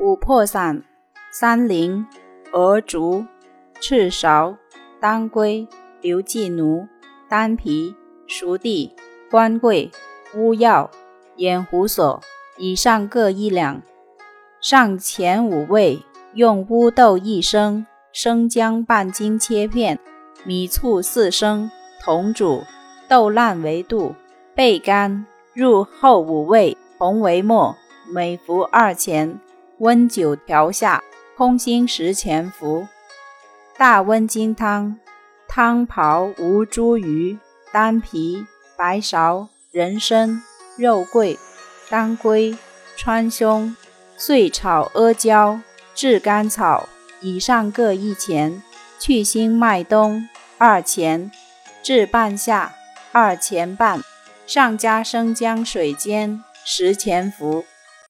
五破散、三苓、鹅竹、赤芍、当归、刘寄奴、丹皮、熟地、官桂、乌药、眼胡索，以上各一两。上前五味，用乌豆一升，生姜半斤切片，米醋四升，同煮，豆烂为度，焙干。入后五味，同为末，每服二钱。温酒调下，空心十钱服。大温金汤，汤泡吴茱萸、丹皮、白芍、人参、肉桂、当归、川芎。碎炒阿胶、炙甘草，以上各一钱；去腥麦冬二钱；炙半夏二钱半，上加生姜水煎十钱服。